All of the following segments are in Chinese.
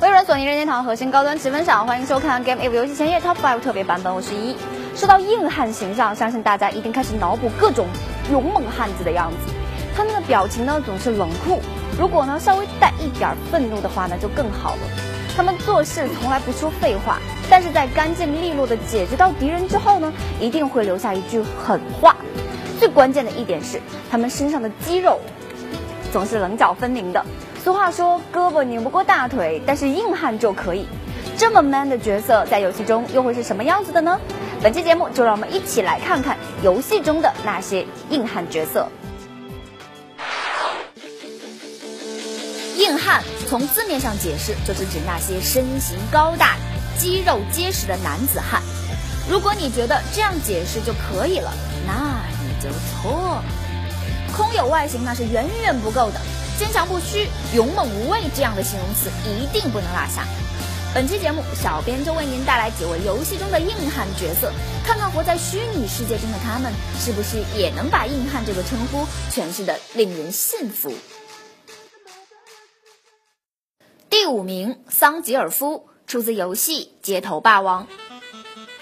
微软索尼任天堂核心高端积分享，欢迎收看 Game Eve 游戏前夜 Top Five 特别版本，我是一。说到硬汉形象，相信大家一定开始脑补各种勇猛汉子的样子。他们的表情呢总是冷酷，如果呢稍微带一点愤怒的话呢就更好了。他们做事从来不说废话，但是在干净利落的解决到敌人之后呢，一定会留下一句狠话。最关键的一点是，他们身上的肌肉总是棱角分明的。俗话说，胳膊拧不过大腿，但是硬汉就可以。这么 man 的角色，在游戏中又会是什么样子的呢？本期节目就让我们一起来看看游戏中的那些硬汉角色。硬汉从字面上解释，就是指那些身形高大、肌肉结实的男子汉。如果你觉得这样解释就可以了，那你就错了。空有外形那是远远不够的。坚强不屈、勇猛无畏这样的形容词一定不能落下。本期节目，小编就为您带来几位游戏中的硬汉角色，看看活在虚拟世界中的他们，是不是也能把硬汉这个称呼诠释的令人信服。第五名，桑吉尔夫，出自游戏《街头霸王》。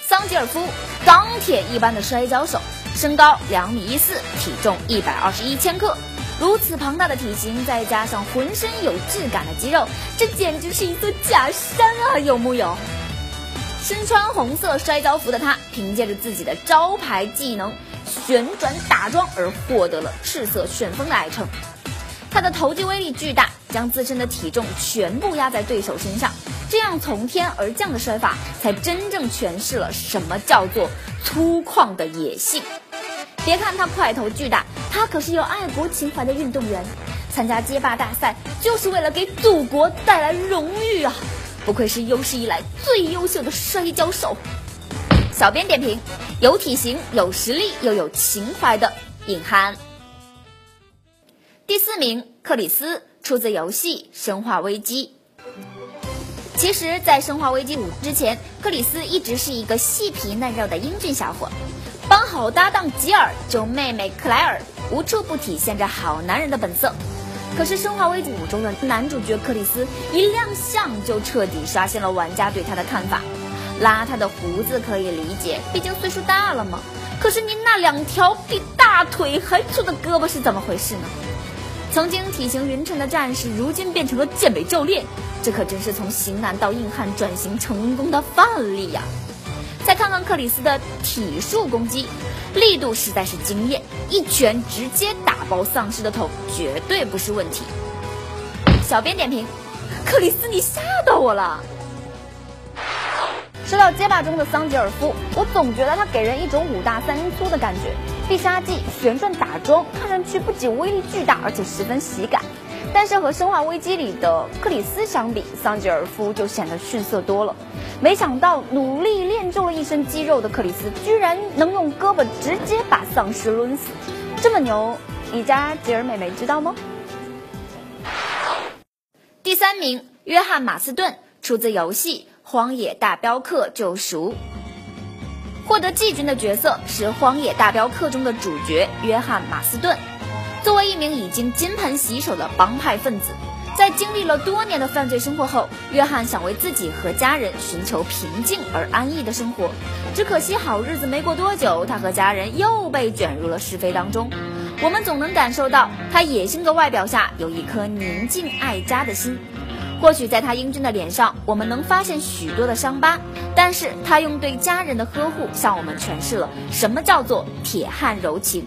桑吉尔夫，钢铁一般的摔跤手，身高两米一四，体重一百二十一千克。如此庞大的体型，再加上浑身有质感的肌肉，这简直是一座假山啊！有木有？身穿红色摔跤服的他，凭借着自己的招牌技能旋转打桩而获得了“赤色旋风”的爱称。他的投击威力巨大，将自身的体重全部压在对手身上，这样从天而降的摔法，才真正诠释了什么叫做粗犷的野性。别看他块头巨大，他可是有爱国情怀的运动员。参加街霸大赛就是为了给祖国带来荣誉啊！不愧是有史以来最优秀的摔跤手。小编点评：有体型、有实力又有情怀的硬汉。第四名，克里斯，出自游戏《生化危机》。其实，在《生化危机五》之前，克里斯一直是一个细皮嫩肉的英俊小伙。帮好搭档吉尔救妹妹克莱尔，无处不体现着好男人的本色。可是《生化危机五》中的男主角克里斯一亮相就彻底刷新了玩家对他的看法。邋遢的胡子可以理解，毕竟岁数大了嘛。可是您那两条比大腿还粗的胳膊是怎么回事呢？曾经体型匀称的战士，如今变成了健美教练，这可真是从型男到硬汉转型成功的范例呀！再看看克里斯的体术攻击，力度实在是惊艳，一拳直接打爆丧尸的头，绝对不是问题。小编点评：克里斯，你吓到我了。说到街霸中的桑吉尔夫，我总觉得他给人一种五大三粗的感觉，必杀技旋转打桩，看上去不仅威力巨大，而且十分喜感。但是和生化危机里的克里斯相比，桑吉尔夫就显得逊色多了。没想到努力练就了一身肌肉的克里斯，居然能用胳膊直接把丧尸抡死，这么牛，你家吉尔妹妹知道吗？第三名，约翰马斯顿，出自游戏《荒野大镖客：救赎》，获得季军的角色是《荒野大镖客》中的主角约翰马斯顿。作为一名已经金盆洗手的帮派分子，在经历了多年的犯罪生活后，约翰想为自己和家人寻求平静而安逸的生活。只可惜好日子没过多久，他和家人又被卷入了是非当中。我们总能感受到他野性的外表下有一颗宁静爱家的心。或许在他英俊的脸上，我们能发现许多的伤疤，但是他用对家人的呵护，向我们诠释了什么叫做铁汉柔情。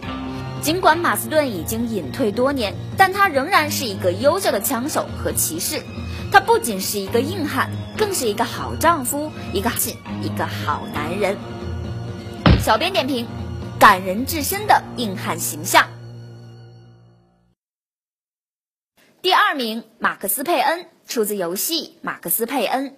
尽管马斯顿已经隐退多年，但他仍然是一个优秀的枪手和骑士。他不仅是一个硬汉，更是一个好丈夫，一个信，一个好男人。小编点评：感人至深的硬汉形象。第二名，马克思佩恩，出自游戏《马克思佩恩》。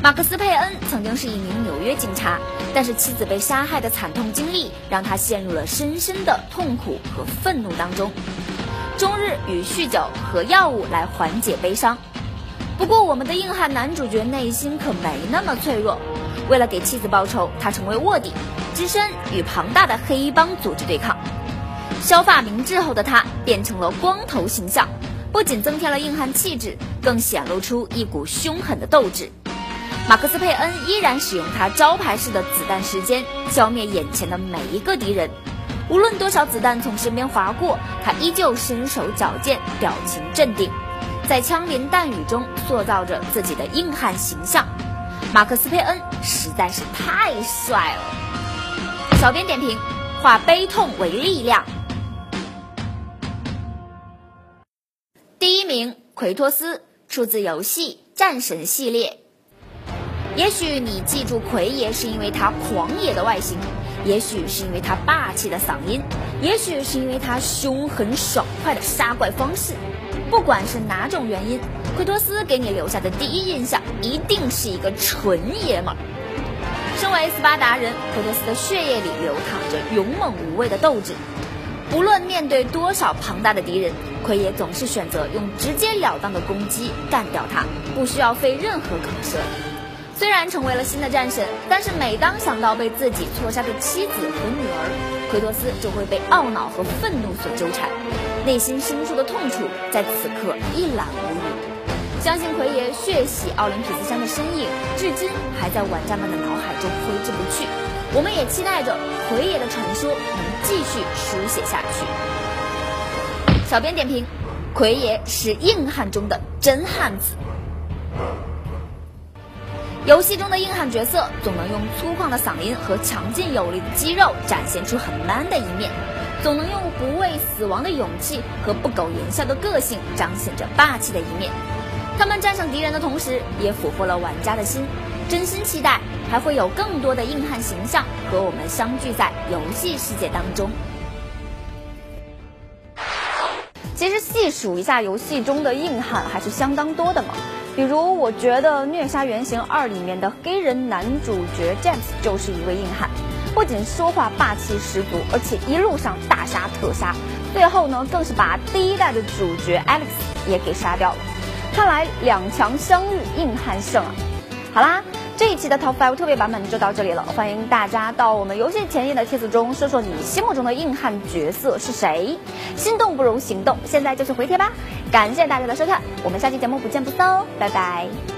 马克思佩恩曾经是一名纽约警察，但是妻子被杀害的惨痛经历让他陷入了深深的痛苦和愤怒当中，终日与酗酒和药物来缓解悲伤。不过，我们的硬汉男主角内心可没那么脆弱。为了给妻子报仇，他成为卧底，只身与庞大的黑帮组织对抗。削发明志后的他变成了光头形象，不仅增添了硬汉气质，更显露出一股凶狠的斗志。马克思佩恩依然使用他招牌式的子弹时间消灭眼前的每一个敌人，无论多少子弹从身边划过，他依旧身手矫健，表情镇定，在枪林弹雨中塑造着自己的硬汉形象。马克思佩恩实在是太帅了。小编点评：化悲痛为力量。第一名，奎托斯，出自游戏《战神》系列。也许你记住奎爷是因为他狂野的外形，也许是因为他霸气的嗓音，也许是因为他凶狠爽快的杀怪方式。不管是哪种原因，奎托斯给你留下的第一印象一定是一个纯爷们儿。身为斯巴达人，奎托斯的血液里流淌着勇猛无畏的斗志。不论面对多少庞大的敌人，奎爷总是选择用直截了当的攻击干掉他，不需要费任何口舌。虽然成为了新的战神，但是每当想到被自己错杀的妻子和女儿，奎托斯就会被懊恼和愤怒所纠缠，内心深处的痛楚在此刻一览无余。相信奎爷血洗奥林匹斯山的身影，至今还在玩家们的脑海中挥之不去。我们也期待着奎爷的传说能继续书写下去。小编点评：奎爷是硬汉中的真汉子。游戏中的硬汉角色总能用粗犷的嗓音和强劲有力的肌肉展现出很 man 的一面，总能用不畏死亡的勇气和不苟言笑的个性彰显着霸气的一面。他们战胜敌人的同时，也俘获了玩家的心。真心期待还会有更多的硬汉形象和我们相聚在游戏世界当中。细数一下游戏中的硬汉还是相当多的嘛。比如，我觉得《虐杀原型二》里面的黑人男主角 James 就是一位硬汉，不仅说话霸气十足，而且一路上大杀特杀，最后呢，更是把第一代的主角 Alex 也给杀掉了。看来两强相遇，硬汉胜啊！好啦。这一期的 Top Five 特别版本就到这里了，欢迎大家到我们游戏前沿的帖子中说说你心目中的硬汉角色是谁。心动不如行动，现在就去回贴吧！感谢大家的收看，我们下期节目不见不散哦，拜拜。